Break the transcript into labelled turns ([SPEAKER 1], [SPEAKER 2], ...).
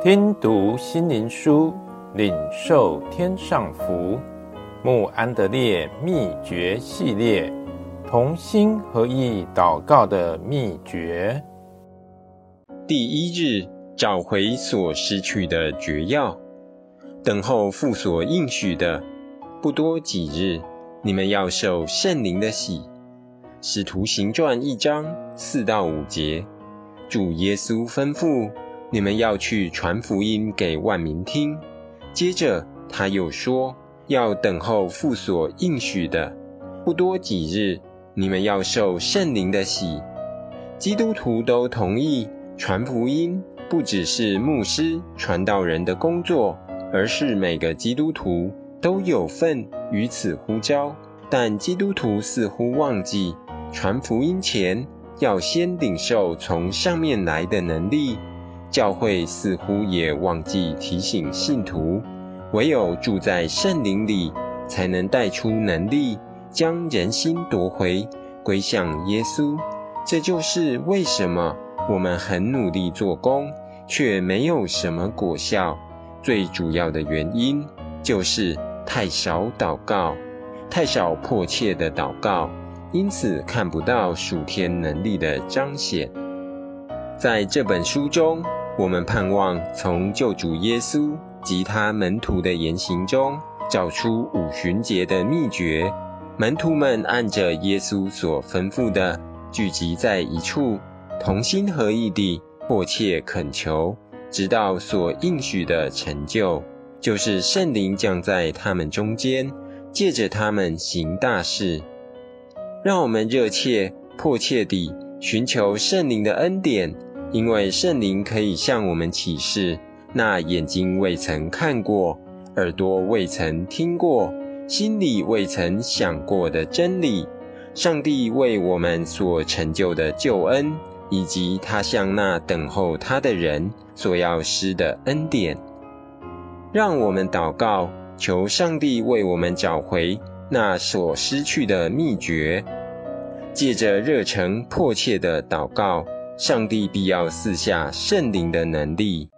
[SPEAKER 1] 听读心灵书，领受天上福。慕安德烈秘诀系列，同心合意祷告的秘诀。
[SPEAKER 2] 第一日，找回所失去的诀要。等候父所应许的，不多几日，你们要受圣灵的洗。使徒行传一章四到五节，主耶稣吩咐你们要去传福音给万民听。接着他又说，要等候父所应许的，不多几日，你们要受圣灵的洗。基督徒都同意传福音，不只是牧师传道人的工作。而是每个基督徒都有份于此呼召，但基督徒似乎忘记传福音前要先领受从上面来的能力。教会似乎也忘记提醒信徒，唯有住在圣灵里，才能带出能力，将人心夺回，归向耶稣。这就是为什么我们很努力做工，却没有什么果效。最主要的原因就是太少祷告，太少迫切的祷告，因此看不到属天能力的彰显。在这本书中，我们盼望从救主耶稣及他门徒的言行中，找出五旬节的秘诀。门徒们按着耶稣所吩咐的，聚集在一处，同心合意地迫切恳求。直到所应许的成就，就是圣灵降在他们中间，借着他们行大事。让我们热切、迫切地寻求圣灵的恩典，因为圣灵可以向我们启示那眼睛未曾看过、耳朵未曾听过、心里未曾想过的真理。上帝为我们所成就的救恩。以及他向那等候他的人所要施的恩典，让我们祷告，求上帝为我们找回那所失去的秘诀。借着热诚迫切的祷告，上帝必要赐下圣灵的能力。